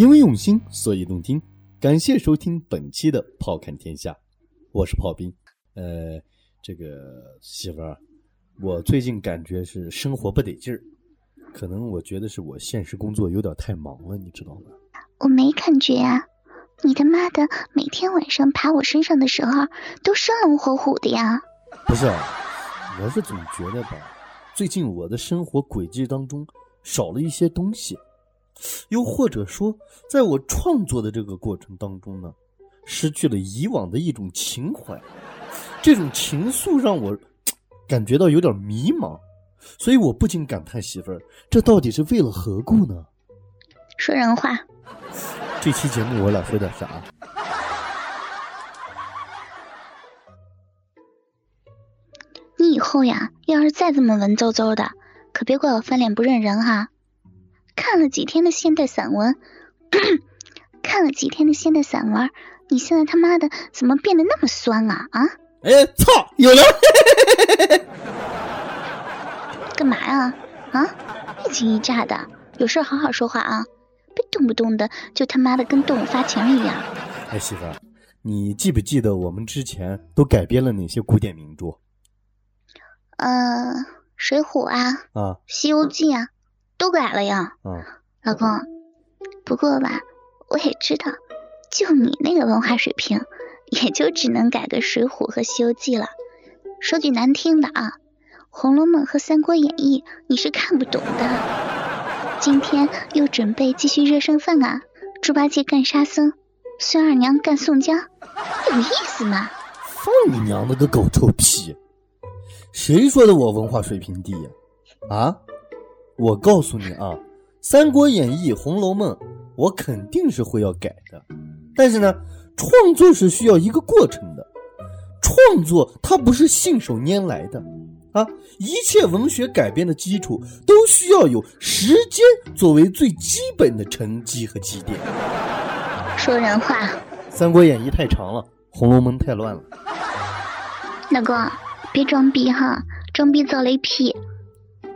因为用心，所以动听。感谢收听本期的《炮看天下》，我是炮兵。呃，这个媳妇儿，我最近感觉是生活不得劲儿，可能我觉得是我现实工作有点太忙了，你知道吗？我没感觉啊，你他妈的每天晚上爬我身上的时候都生龙活虎的呀！不是，我是总觉得吧，最近我的生活轨迹当中少了一些东西。又或者说，在我创作的这个过程当中呢，失去了以往的一种情怀，这种情愫让我感觉到有点迷茫，所以我不禁感叹：媳妇儿，这到底是为了何故呢？说人话。这期节目我俩说点啥？你以后呀，要是再这么文绉绉的，可别怪我翻脸不认人哈。看了几天的现代散文，看了几天的现代散文，你现在他妈的怎么变得那么酸啊啊！哎，操，有了！干嘛呀？啊，一惊一乍的，有事好好说话啊，别动不动的就他妈的跟动物发情一样。哎，媳妇儿，你记不记得我们之前都改编了哪些古典名著？呃，《水浒》啊，啊，《西游记》啊。都改了呀，嗯，老公。不过吧，我也知道，就你那个文化水平，也就只能改个《水浒》和《西游记》了。说句难听的啊，《红楼梦》和《三国演义》你是看不懂的。今天又准备继续热剩饭啊？猪八戒干沙僧，孙二娘干宋江，有意思吗？放你娘的个狗臭屁！谁说的我文化水平低呀？啊？我告诉你啊，《三国演义》《红楼梦》，我肯定是会要改的。但是呢，创作是需要一个过程的，创作它不是信手拈来的啊！一切文学改编的基础都需要有时间作为最基本的沉积和积淀。说人话，《三国演义》太长了，《红楼梦》太乱了。老公，别装逼哈，装逼遭雷屁。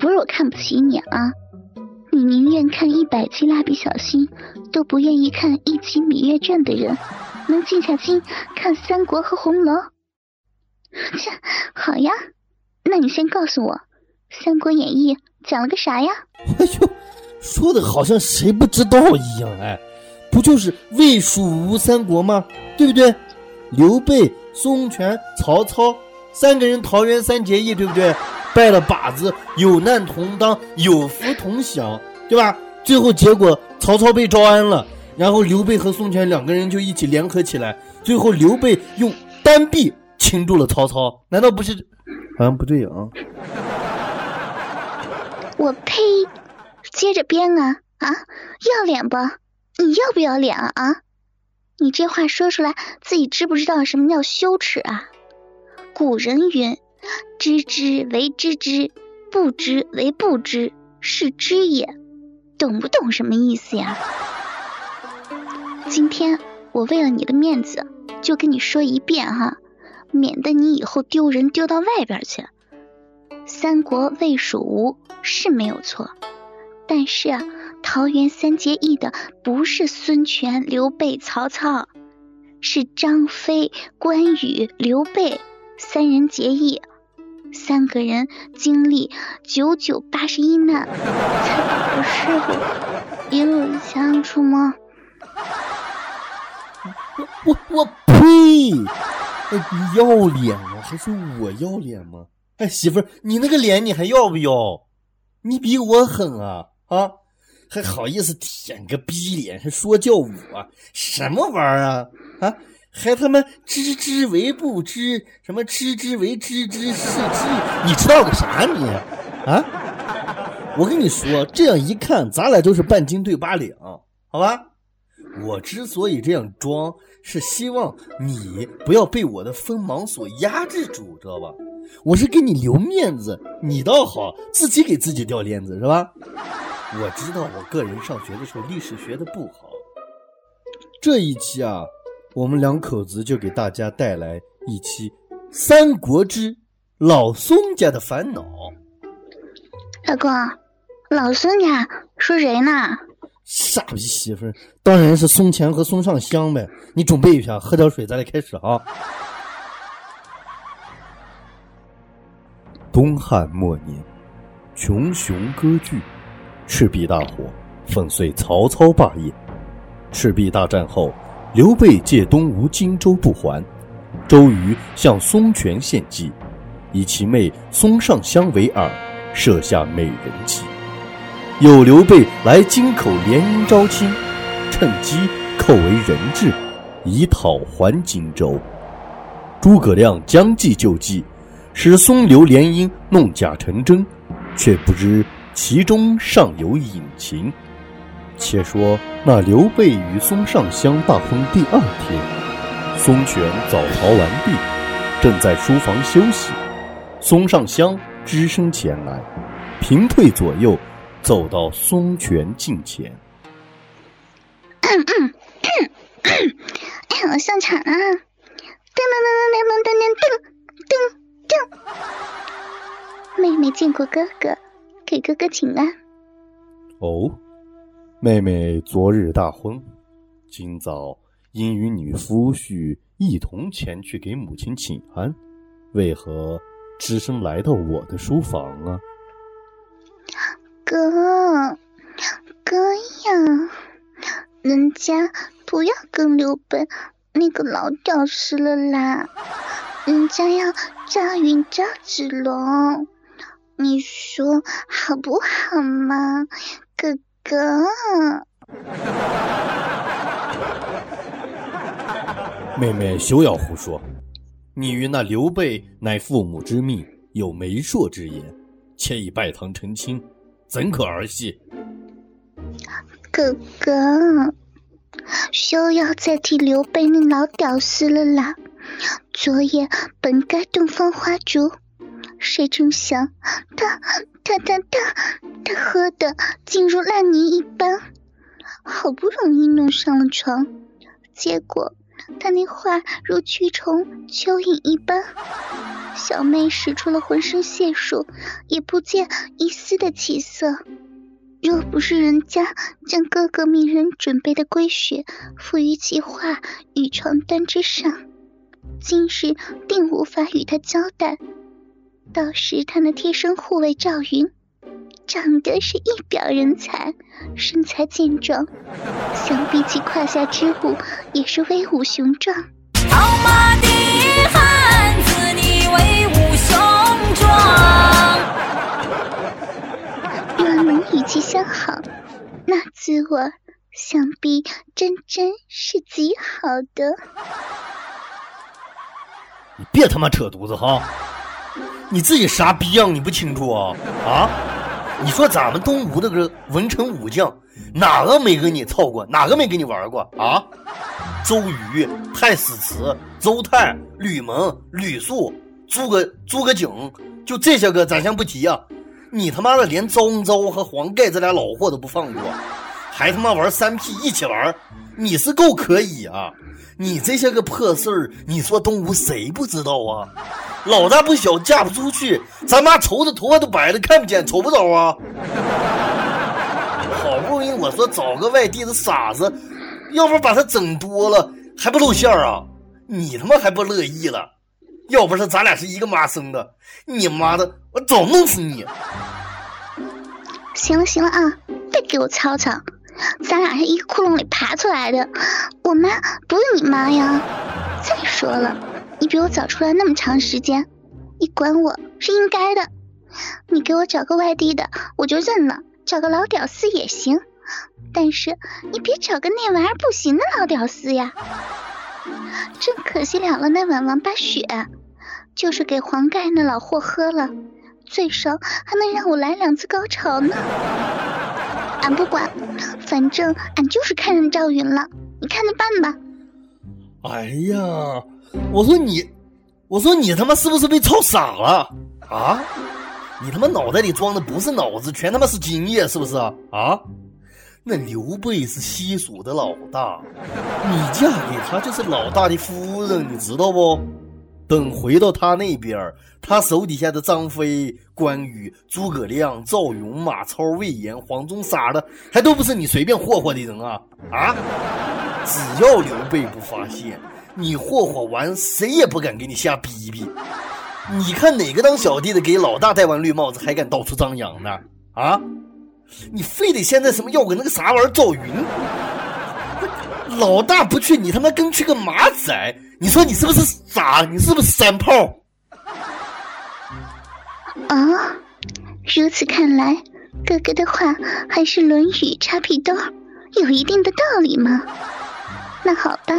不是我看不起你啊，你宁愿看一百集蜡笔小新，都不愿意看一集《芈月传》的人，能静下心看三国和红楼？切，好呀，那你先告诉我，《三国演义》讲了个啥呀？哎呦，说的好像谁不知道一样，哎，不就是魏蜀吴三国吗？对不对？刘备、孙权、曹操三个人桃园三结义，对不对？拜了把子，有难同当，有福同享，对吧？最后结果曹操被招安了，然后刘备和孙权两个人就一起联合起来，最后刘备用单臂擒住了曹操，难道不是？好像不对啊！我呸！接着编啊啊！要脸不？你要不要脸啊啊？你这话说出来，自己知不知道什么叫羞耻啊？古人云。知之为知之，不知为不知，是知也。懂不懂什么意思呀？今天我为了你的面子，就跟你说一遍哈，免得你以后丢人丢到外边去。三国魏蜀吴是没有错，但是，桃园三结义的不是孙权、刘备、曹操，是张飞、关羽、刘备三人结义。三个人经历九九八十一难，才把个师傅一路相处吗？我我我呸！哎你要脸吗？还是我要脸吗？哎，媳妇儿，你那个脸你还要不要？你比我狠啊啊！还好意思舔个逼脸，还说叫我什么玩意儿啊啊！还他妈知之为不知，什么知之为知之是知，你知道个啥你？啊？我跟你说，这样一看，咱俩就是半斤对八两好吧？我之所以这样装，是希望你不要被我的锋芒所压制住，知道吧？我是给你留面子，你倒好，自己给自己掉链子是吧？我知道我个人上学的时候历史学的不好，这一期啊，我们两口子就给大家带来一期《三国之老孙家的烦恼》。老公，老孙家说谁呢？傻逼媳妇儿，当然是孙乾和孙尚香呗。你准备一下，喝点水，咱俩开始啊。东汉末年，群雄割据，赤壁大火粉碎曹操霸业。赤壁大战后，刘备借东吴荆州不还，周瑜向孙权献计，以其妹孙尚香为饵，设下美人计。有刘备来京口联姻招亲，趁机扣为人质，以讨还荆州。诸葛亮将计就计，使孙刘联姻弄假成真，却不知其中尚有隐情。且说那刘备与孙尚香大婚第二天，孙权早朝完毕，正在书房休息，孙尚香只身前来，平退左右。走到孙权近前，嗯嗯嗯嗯，哎呀，上场啊！噔噔噔噔噔噔噔噔噔，妹妹见过哥哥，给哥哥请安。哦，妹妹昨日大婚，今早因与女夫婿一同前去给母亲请安，为何只身来到我的书房啊？哥，哥呀，人家不要跟刘备那个老屌丝了啦，人家要赵云赵子龙，你说好不好嘛，哥哥？妹妹休要胡说，你与那刘备乃父母之命，有媒妁之言，且已拜堂成亲。怎可儿戏？哥哥，休要再提刘备那老屌丝了啦！昨夜本该洞房花烛，谁成想他他他他他喝的竟如烂泥一般，好不容易弄上了床，结果他那话如蛆虫蚯蚓一般。小妹使出了浑身解数，也不见一丝的起色。若不是人家将哥哥命人准备的龟血敷于其画与床单之上，今日定无法与他交代。到时他那贴身护卫赵云，长得是一表人才，身材健壮，想必其胯下之物也是威武雄壮。好马的汉子，你。威武雄壮，若能与其相好，那滋味想必真真是极好的。你别他妈扯犊子哈！你自己啥逼样你不清楚啊？啊？你说咱们东吴那个文臣武将，哪个没跟你操过？哪个没跟你玩过啊？周瑜、太史慈、周泰、吕蒙、吕肃。诸葛诸葛瑾，就这些个，咱先不提啊！你他妈的连赵恩昭和黄盖这俩老货都不放过，还他妈玩三 P 一起玩，你是够可以啊！你这些个破事儿，你说东吴谁不知道啊？老大不小，嫁不出去，咱妈愁的头发都白了，看不见，瞅不着啊！好不容易我说找个外地的傻子，要不把他整多了，还不露馅儿啊？你他妈还不乐意了？要不是咱俩是一个妈生的，你妈的，我早弄死你！行了行了啊，别给我吵吵，咱俩是一个窟窿里爬出来的，我妈不是你妈呀！再说了，你比我早出来那么长时间，你管我是应该的。你给我找个外地的，我就认了；找个老屌丝也行，但是你别找个那玩意儿不行的老屌丝呀！真可惜了了那碗王八血。就是给黄盖那老货喝了，最少还能让我来两次高潮呢。俺不管，反正俺就是看上赵云了，你看着办吧。哎呀，我说你，我说你他妈是不是被操傻了啊？你他妈脑袋里装的不是脑子，全他妈是精液，是不是啊？啊？那刘备是西蜀的老大，你嫁给他就是老大的夫人，你知道不？等回到他那边，他手底下的张飞、关羽、诸葛亮、赵云、马超、魏延、黄忠啥的，还都不是你随便霍霍的人啊！啊！只要刘备不发现，你霍霍完，谁也不敢给你瞎逼逼。你看哪个当小弟的给老大戴完绿帽子，还敢到处张扬呢？啊！你非得现在什么要个那个啥玩意儿赵云？老大不去，你他妈跟去个马仔？你说你是不是傻？你是不是三炮？啊，如此看来，哥哥的话还是《论语》插屁兜，有一定的道理嘛。那好吧，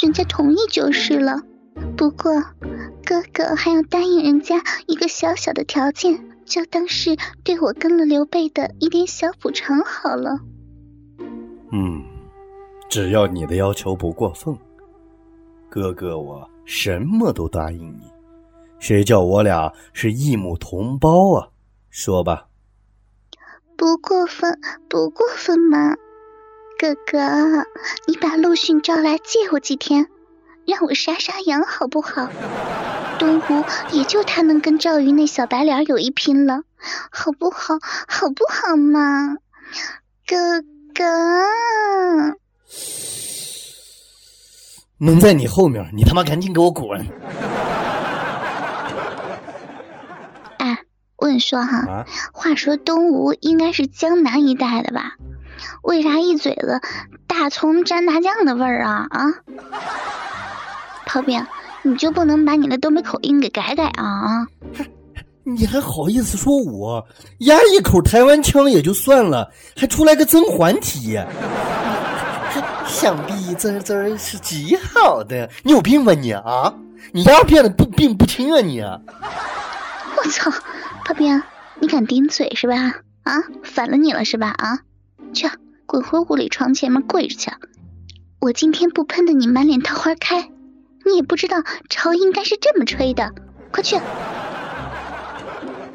人家同意就是了。不过，哥哥还要答应人家一个小小的条件，就当是对我跟了刘备的一点小补偿好了。嗯，只要你的要求不过分，哥哥我什么都答应你。谁叫我俩是一母同胞啊？说吧。不过分，不过分嘛。哥哥，你把陆逊招来借我几天，让我杀杀羊好不好？东吴也就他能跟赵云那小白脸有一拼了，好不好？好不好嘛？哥哥，门在你后面，你他妈赶紧给我滚！哎，我跟你说哈，啊，话说东吴应该是江南一带的吧？为啥一嘴子大葱蘸大酱的味儿啊啊？炮兵，你就不能把你的东北口音给改改啊啊？你还好意思说我压一口台湾腔也就算了，还出来个甄嬛体，想必这这是极好的。你有病吧你啊？你丫变得不病不轻啊你？我操，大兵，你敢顶嘴是吧？啊，反了你了是吧？啊，去滚回屋里床前面跪着去！我今天不喷的你满脸桃花开，你也不知道潮应该是这么吹的，快去！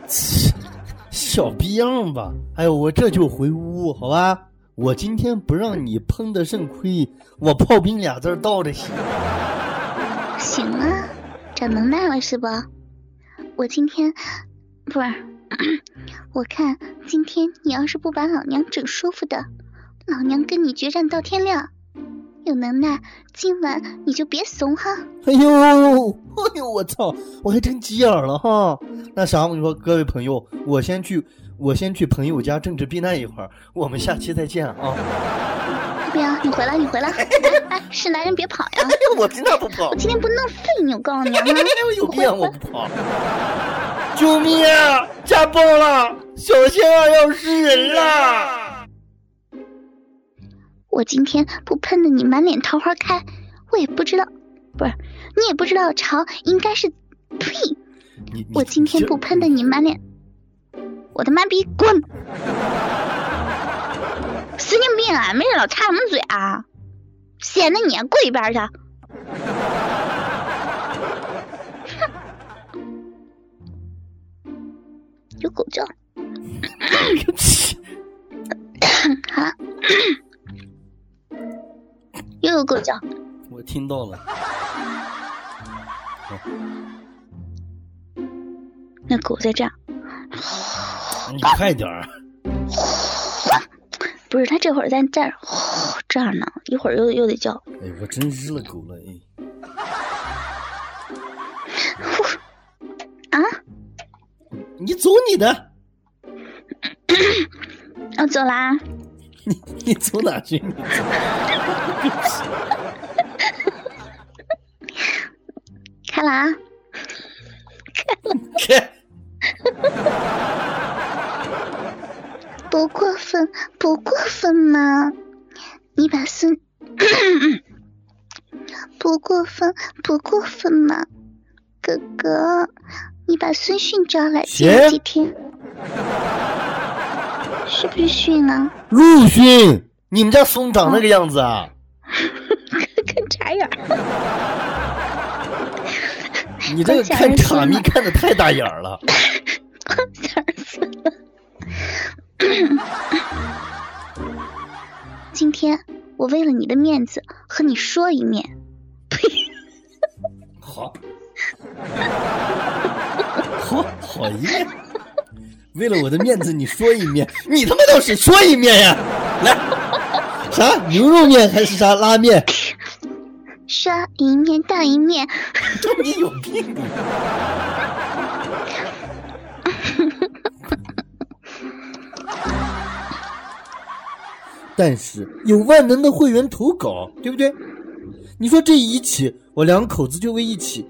小逼样吧！哎呦，我这就回屋，好吧？我今天不让你喷的肾亏，我炮兵俩字儿倒着写。行啊，长能耐了是不？我今天不是，我看今天你要是不把老娘整舒服的，老娘跟你决战到天亮。有能耐，今晚你就别怂哈！哎呦，哎呦，我操！我还真急眼了哈。那啥，我跟你说，各位朋友，我先去，我先去朋友家政治避难一会儿，我们下期再见啊！不要，你回来，你回来！哎 哎，是男人别跑呀！我今天不跑我，今天不弄废你，我告诉你啊！我 有病，我不跑！救命啊！家暴了，小仙儿要失人了！我今天不喷的你满脸桃花开，我也不知道，不是你也不知道潮应该是，呸！我今天不喷的你满脸，我他妈逼滚！神经病啊！没事老插什么嘴啊？闲的你跪一边去！有狗叫。啊！又有狗叫，我听到了，那狗在这儿，你快点儿！不是他这会儿在这儿 这儿呢，一会儿又又得叫。哎，我真日了狗了哎！啊！你走你的，我走啦。你你走哪去？你走开了啊！开！不过分，不过分嘛！你把孙，不过分，不过分嘛！哥哥，你把孙训招来借我行几天。是不是训啊？陆逊，你们家孙长那个样子啊？跟眨眼儿。你这个看卡咪看的太大眼儿了。吓死了！今天我为了你的面子和你说一面。好，好好一面。为了我的面子，你说一面，你他妈倒是说一面呀！来，啥牛肉面还是啥拉面？刷一面大一面。你有病！但是有万能的会员投稿，对不对？你说这一起，我两口子就为一起。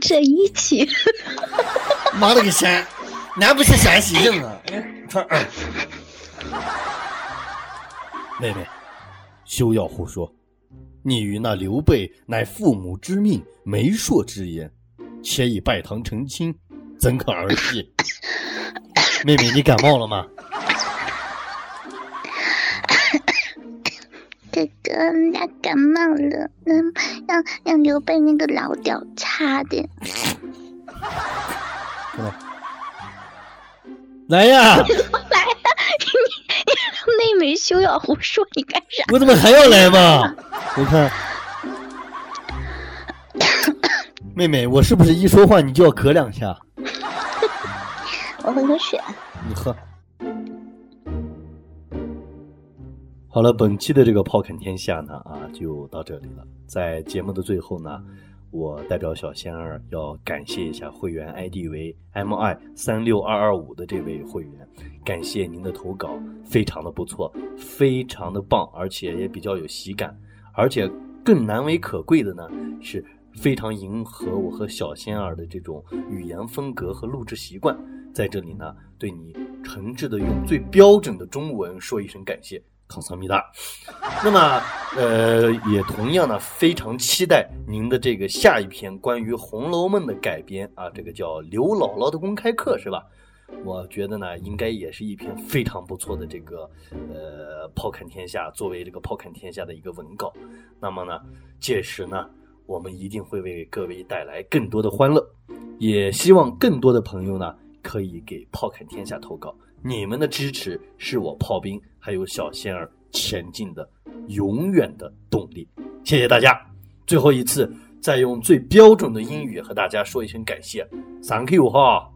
这一起，妈了个山，俺不是陕西人啊！妹妹，休要胡说，你与那刘备乃父母之命、媒妁之言，且已拜堂成亲，怎可儿戏？妹妹，你感冒了吗？哥哥，俺感冒了，让让让刘备那个老屌擦的。来呀！来呀！你妹妹休要胡说，你干啥？我怎么还要来嘛？你看，妹妹，我是不是一说话你就要咳两下？我喝口水。你喝。好了，本期的这个炮侃天下呢，啊，就到这里了。在节目的最后呢，我代表小仙儿要感谢一下会员 ID 为 mi 三六二二五的这位会员，感谢您的投稿，非常的不错，非常的棒，而且也比较有喜感，而且更难为可贵的呢，是非常迎合我和小仙儿的这种语言风格和录制习惯，在这里呢，对你诚挚的用最标准的中文说一声感谢。康桑米达，那么，呃，也同样呢，非常期待您的这个下一篇关于《红楼梦》的改编啊，这个叫刘姥姥的公开课是吧？我觉得呢，应该也是一篇非常不错的这个，呃，炮侃天下作为这个炮侃天下的一个文稿。那么呢，届时呢，我们一定会为各位带来更多的欢乐，也希望更多的朋友呢，可以给炮侃天下投稿。你们的支持是我炮兵还有小仙儿前进的永远的动力，谢谢大家！最后一次，再用最标准的英语和大家说一声感谢，Thank you 哈！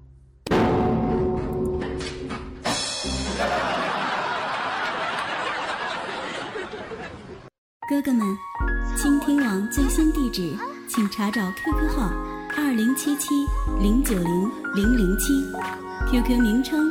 哥哥们，倾听网最新地址，请查找 QQ 号二零七七零九零零零七。QQ 名称